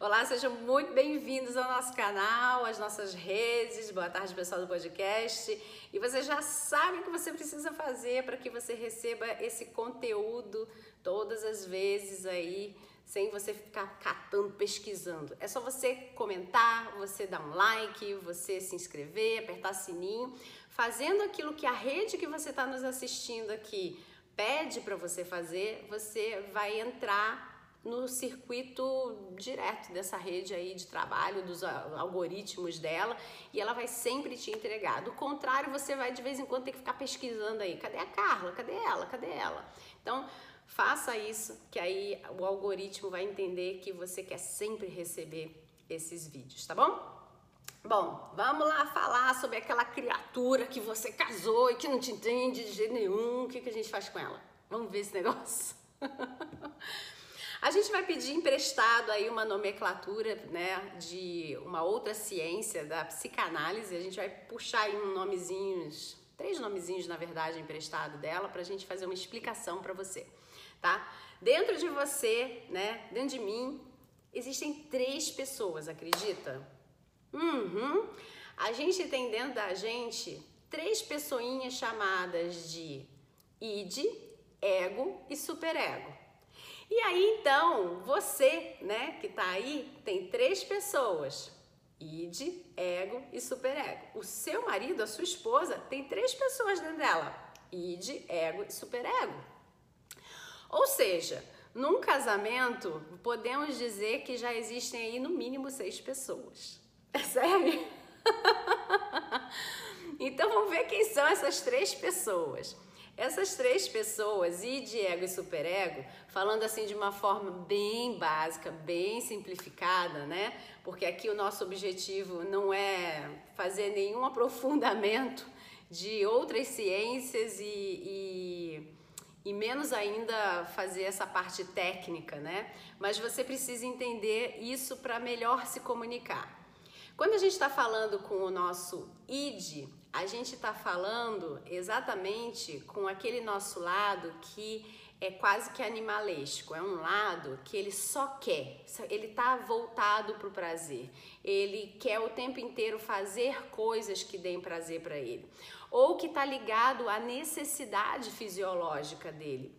Olá, sejam muito bem-vindos ao nosso canal, às nossas redes. Boa tarde, pessoal do podcast. E você já sabe o que você precisa fazer para que você receba esse conteúdo todas as vezes aí, sem você ficar catando, pesquisando. É só você comentar, você dar um like, você se inscrever, apertar sininho, fazendo aquilo que a rede que você está nos assistindo aqui pede para você fazer, você vai entrar no circuito direto dessa rede aí de trabalho, dos algoritmos dela, e ela vai sempre te entregar. Do contrário, você vai de vez em quando ter que ficar pesquisando aí, cadê a Carla? Cadê ela? Cadê ela? Então, faça isso, que aí o algoritmo vai entender que você quer sempre receber esses vídeos, tá bom? Bom, vamos lá falar sobre aquela criatura que você casou e que não te entende de jeito nenhum. O que, que a gente faz com ela? Vamos ver esse negócio? A gente vai pedir emprestado aí uma nomenclatura, né, de uma outra ciência da psicanálise. A gente vai puxar aí um nomezinhos, três nomezinhos na verdade emprestado dela para a gente fazer uma explicação para você, tá? Dentro de você, né, dentro de mim, existem três pessoas, acredita? Uhum. A gente tem dentro da gente três pessoinhas chamadas de id, ego e superego. E aí então, você, né, que tá aí, tem três pessoas: id, ego e superego. O seu marido, a sua esposa, tem três pessoas dentro dela: id, ego e superego. Ou seja, num casamento, podemos dizer que já existem aí no mínimo seis pessoas. É sério? então vamos ver quem são essas três pessoas. Essas três pessoas, id, ego e superego, falando assim de uma forma bem básica, bem simplificada, né? Porque aqui o nosso objetivo não é fazer nenhum aprofundamento de outras ciências e, e, e menos ainda fazer essa parte técnica, né? Mas você precisa entender isso para melhor se comunicar. Quando a gente está falando com o nosso id, a gente está falando exatamente com aquele nosso lado que é quase que animalesco, é um lado que ele só quer, ele está voltado para o prazer, ele quer o tempo inteiro fazer coisas que deem prazer para ele, ou que está ligado à necessidade fisiológica dele,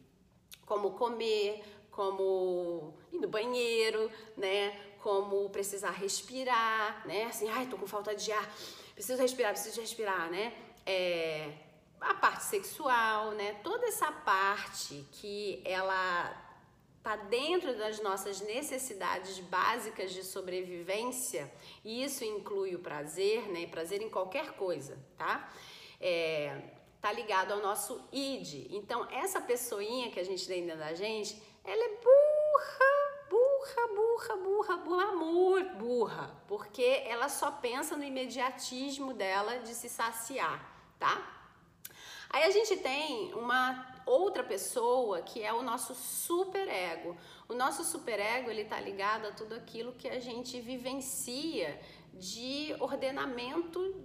como comer, como ir no banheiro, né, como precisar respirar, né, assim, ai, tô com falta de ar, preciso respirar, preciso respirar, né? É, a parte sexual, né? Toda essa parte que ela tá dentro das nossas necessidades básicas de sobrevivência, e isso inclui o prazer, né? Prazer em qualquer coisa, tá? É, tá ligado ao nosso id. Então, essa pessoinha que a gente tem dentro da gente, ela é burra burra, burra, burra, burra, porque ela só pensa no imediatismo dela de se saciar, tá? Aí a gente tem uma outra pessoa que é o nosso superego. O nosso superego, ele tá ligado a tudo aquilo que a gente vivencia de ordenamento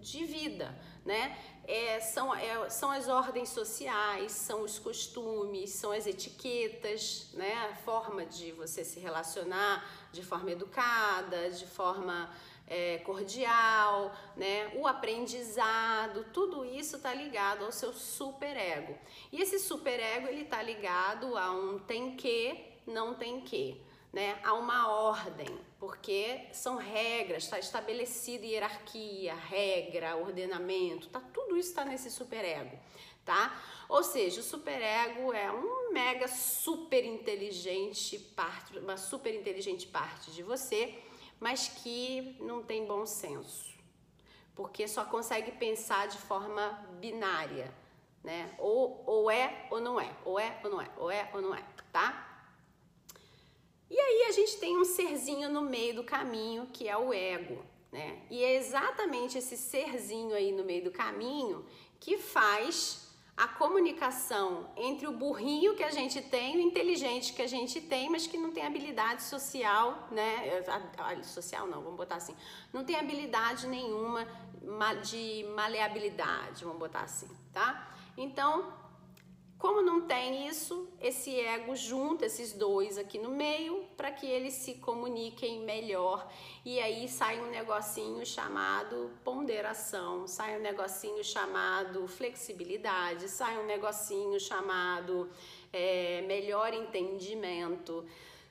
de vida, né? É, são, é, são as ordens sociais, são os costumes, são as etiquetas, né? A forma de você se relacionar de forma educada, de forma é, cordial, né? O aprendizado, tudo isso está ligado ao seu superego. E esse superego ele está ligado a um tem que, não tem que né, a uma ordem, porque são regras, está estabelecido hierarquia, regra, ordenamento, tá tudo isso está nesse superego, tá? Ou seja, o superego é um mega super inteligente parte, uma super inteligente parte de você, mas que não tem bom senso, porque só consegue pensar de forma binária, né? Ou, ou é ou não é, ou é ou não é, ou é ou não é, tá? E aí a gente tem um serzinho no meio do caminho que é o ego, né? E é exatamente esse serzinho aí no meio do caminho que faz a comunicação entre o burrinho que a gente tem o inteligente que a gente tem, mas que não tem habilidade social, né? Social não, vamos botar assim. Não tem habilidade nenhuma de maleabilidade, vamos botar assim, tá? Então, Como não tem isso, esse ego junta esses dois aqui no meio para que eles se comuniquem melhor. E aí sai um negocinho chamado ponderação, sai um negocinho chamado flexibilidade, sai um negocinho chamado é, melhor entendimento,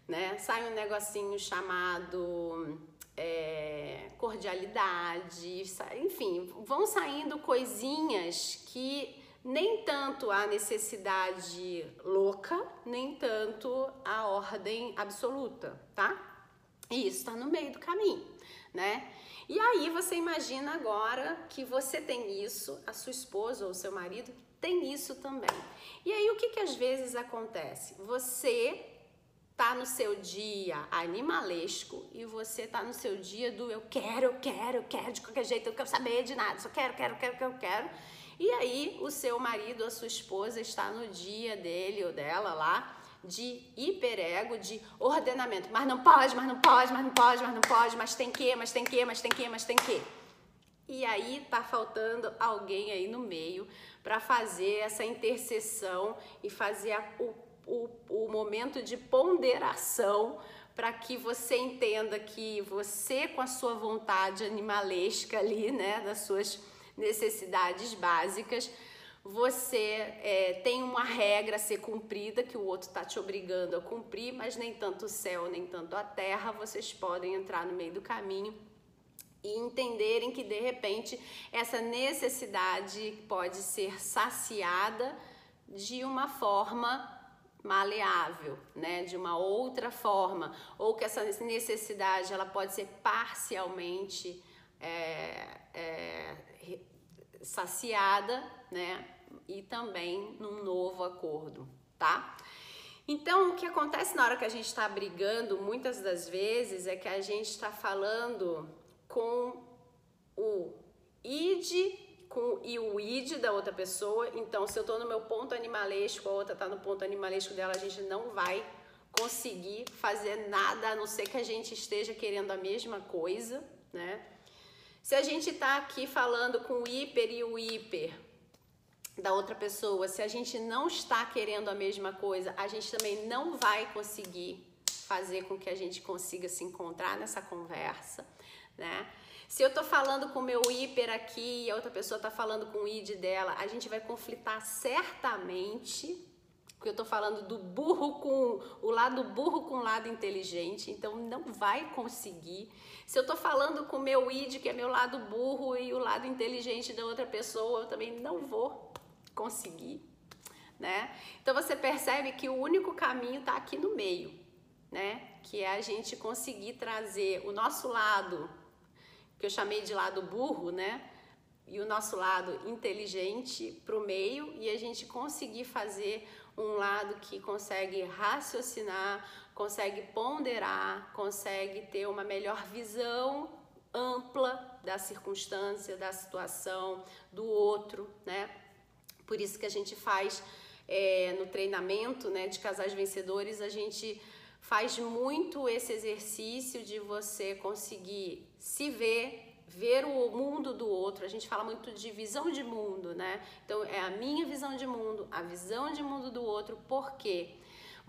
né? Sai um negocinho chamado é, cordialidade, enfim, vão saindo coisinhas que nem tanto a necessidade louca, nem tanto a ordem absoluta, tá? E isso está no meio do caminho, né? E aí você imagina agora que você tem isso, a sua esposa ou seu marido tem isso também. E aí o que que às vezes acontece? Você tá no seu dia animalesco e você tá no seu dia do eu quero, eu quero, eu quero de qualquer jeito, eu quero saber de nada, só quero, quero, quero, quero, quero. E aí o seu marido, a sua esposa está no dia dele ou dela lá de hiperego, de ordenamento. Mas não pode, mas não pode, mas não pode, mas não pode, mas tem que, mas tem que, mas tem que, mas tem que. E aí tá faltando alguém aí no meio para fazer essa intercessão e fazer a, o, o, o momento de ponderação para que você entenda que você com a sua vontade animalesca ali, né, das suas necessidades básicas, você é, tem uma regra a ser cumprida que o outro está te obrigando a cumprir, mas nem tanto o céu, nem tanto a terra, vocês podem entrar no meio do caminho e entenderem que de repente essa necessidade pode ser saciada de uma forma maleável, né, de uma outra forma, ou que essa necessidade ela pode ser parcialmente é, é, saciada, né? E também num novo acordo, tá? Então, o que acontece na hora que a gente está brigando, muitas das vezes, é que a gente está falando com o id com, e o id da outra pessoa. Então, se eu estou no meu ponto animalesco, a outra está no ponto animalesco dela, a gente não vai conseguir fazer nada a não ser que a gente esteja querendo a mesma coisa, né? Se a gente está aqui falando com o hiper e o hiper da outra pessoa, se a gente não está querendo a mesma coisa, a gente também não vai conseguir fazer com que a gente consiga se encontrar nessa conversa, né? Se eu tô falando com o meu hiper aqui e a outra pessoa tá falando com o id dela, a gente vai conflitar certamente porque eu tô falando do burro com o lado burro com o lado inteligente, então não vai conseguir. Se eu tô falando com o meu id, que é meu lado burro, e o lado inteligente da outra pessoa, eu também não vou conseguir, né? Então você percebe que o único caminho tá aqui no meio, né? Que é a gente conseguir trazer o nosso lado, que eu chamei de lado burro, né? E o nosso lado inteligente para o meio e a gente conseguir fazer um lado que consegue raciocinar, consegue ponderar, consegue ter uma melhor visão ampla da circunstância, da situação, do outro, né? Por isso que a gente faz é, no treinamento né, de casais vencedores, a gente faz muito esse exercício de você conseguir se ver ver o mundo do outro. A gente fala muito de visão de mundo, né? Então é a minha visão de mundo, a visão de mundo do outro, porque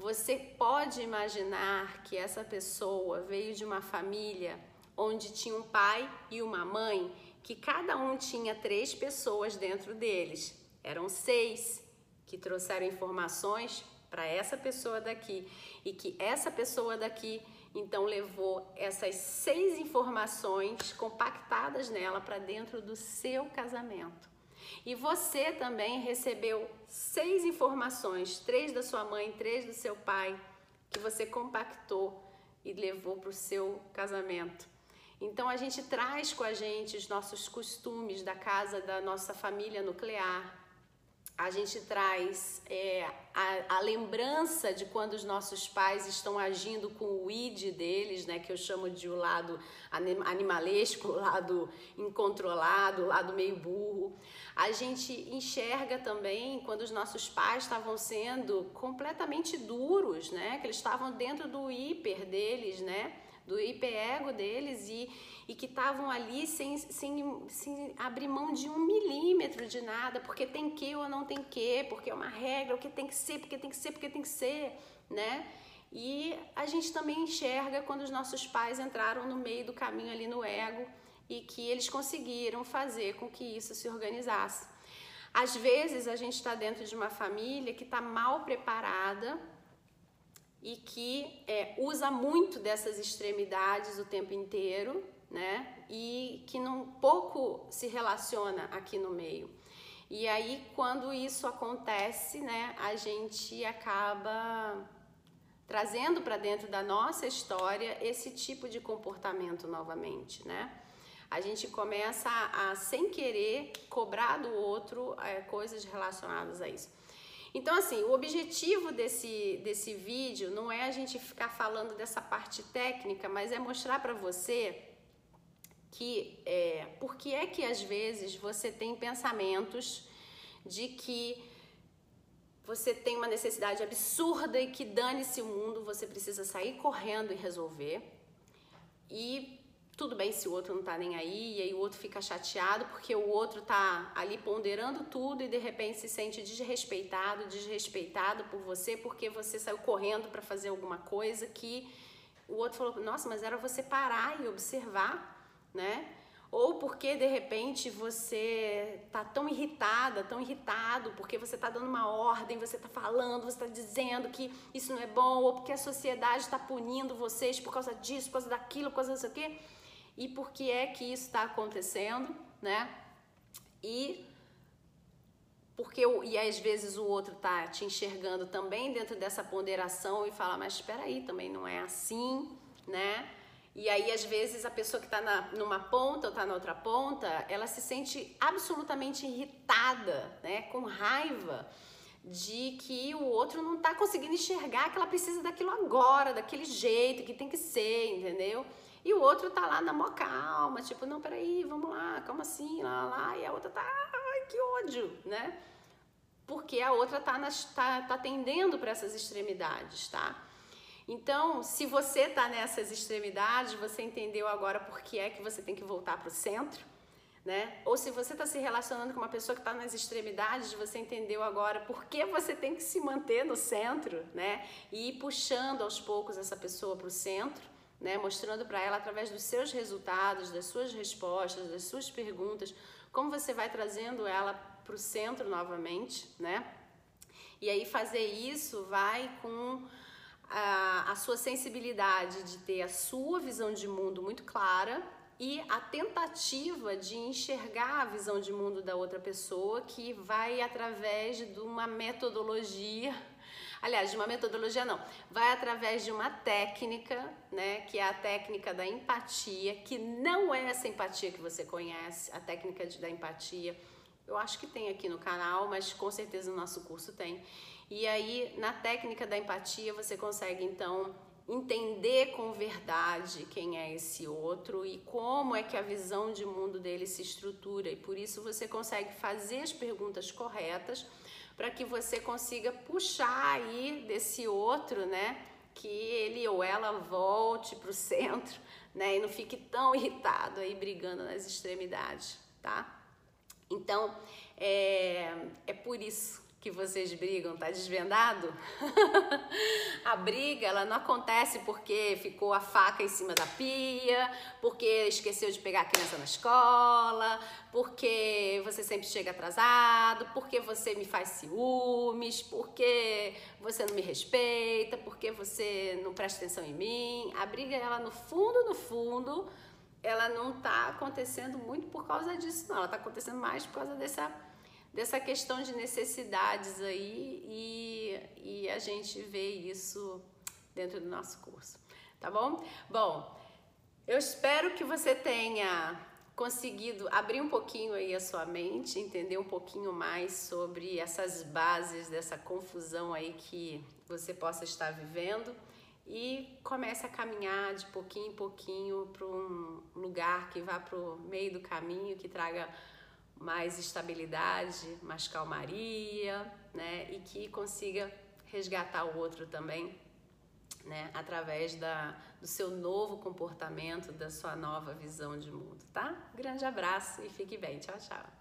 você pode imaginar que essa pessoa veio de uma família onde tinha um pai e uma mãe, que cada um tinha três pessoas dentro deles. Eram seis que trouxeram informações para essa pessoa daqui e que essa pessoa daqui então levou essas seis informações compactadas nela para dentro do seu casamento. E você também recebeu seis informações, três da sua mãe, três do seu pai, que você compactou e levou para o seu casamento. Então a gente traz com a gente os nossos costumes da casa da nossa família nuclear, a gente traz é, a, a, lembrança de quando os nossos pais estão agindo com o id deles, né, que eu chamo de o lado animalesco, o lado incontrolado, o lado meio burro. A gente enxerga também quando os nossos pais estavam sendo completamente duros, né, que eles estavam dentro do hiper deles, né, Do hiperego deles e, e que estavam ali sem, sem, sem abrir mão de um milímetro de nada, porque tem que ou não tem que, porque é uma regra, o que tem que ser, porque tem que ser, porque tem que ser, né? E a gente também enxerga quando os nossos pais entraram no meio do caminho ali no ego e que eles conseguiram fazer com que isso se organizasse. Às vezes a gente está dentro de uma família que está mal preparada e que é, usa muito dessas extremidades o tempo inteiro, né? E que não pouco se relaciona aqui no meio. E aí quando isso acontece, né, a gente acaba trazendo para dentro da nossa história esse tipo de comportamento novamente, né? a gente começa a, sem querer, cobrar do outro é, coisas relacionadas a isso. Então, assim, o objetivo desse, desse vídeo não é a gente ficar falando dessa parte técnica, mas é mostrar para você que é, por que é que às vezes você tem pensamentos de que você tem uma necessidade absurda e que dane-se o mundo, você precisa sair correndo e resolver. E tudo bem se o outro não tá nem aí, e aí o outro fica chateado porque o outro tá ali ponderando tudo e de repente se sente desrespeitado, desrespeitado por você porque você saiu correndo para fazer alguma coisa que o outro falou: "Nossa, mas era você parar e observar", né? Ou porque de repente você tá tão irritada, tão irritado, porque você tá dando uma ordem, você tá falando, você tá dizendo que isso não é bom, ou porque a sociedade está punindo vocês por causa disso, por causa daquilo, por causa disso aqui e por que é que isso está acontecendo, né? E porque e às vezes o outro tá te enxergando também dentro dessa ponderação e fala, mas espera aí, também não é assim, né? E aí às vezes a pessoa que está numa ponta ou está na outra ponta, ela se sente absolutamente irritada, né? Com raiva de que o outro não está conseguindo enxergar que ela precisa daquilo agora, daquele jeito, que tem que ser, entendeu? E o outro tá lá na mó calma, tipo, não, peraí, vamos lá, calma assim, lá, lá. E a outra tá, ai, que ódio, né? Porque a outra tá, nas, tá, tá tendendo para essas extremidades, tá? Então, se você tá nessas extremidades, você entendeu agora por que é que você tem que voltar para o centro, né? Ou se você está se relacionando com uma pessoa que está nas extremidades, você entendeu agora por que você tem que se manter no centro, né? E ir puxando aos poucos essa pessoa para o centro né? mostrando para ela através dos seus resultados, das suas respostas, das suas perguntas, como você vai trazendo ela para o centro novamente, né? E aí fazer isso vai com a, a sua sensibilidade de ter a sua visão de mundo muito clara e a tentativa de enxergar a visão de mundo da outra pessoa que vai através de uma metodologia Aliás, de uma metodologia não. Vai através de uma técnica, né, que é a técnica da empatia, que não é essa empatia que você conhece, a técnica de, da empatia. Eu acho que tem aqui no canal, mas com certeza no nosso curso tem. E aí, na técnica da empatia, você consegue então entender com verdade quem é esse outro e como é que a visão de mundo dele se estrutura. E por isso você consegue fazer as perguntas corretas para que você consiga puxar aí desse outro, né? Que ele ou ela volte para o centro, né? E não fique tão irritado aí brigando nas extremidades, tá? Então, é, é por isso que vocês brigam, tá desvendado? a briga, ela não acontece porque ficou a faca em cima da pia, porque esqueceu de pegar a criança na escola, porque você sempre chega atrasado, porque você me faz ciúmes, porque você não me respeita, porque você não presta atenção em mim. A briga, ela no fundo, no fundo, ela não tá acontecendo muito por causa disso, não. Ela tá acontecendo mais por causa dessa dessa questão de necessidades aí e, e a gente vê isso dentro do nosso curso, tá bom? Bom, eu espero que você tenha conseguido abrir um pouquinho aí a sua mente, entender um pouquinho mais sobre essas bases dessa confusão aí que você possa estar vivendo e comece a caminhar de pouquinho em pouquinho para um lugar que vá para o meio do caminho, que traga mais estabilidade, mais calmaria, né? E que consiga resgatar o outro também né? Através da, do seu novo comportamento, da sua nova visão de mundo, tá? Grande abraço e fique bem. Tchau, tchau.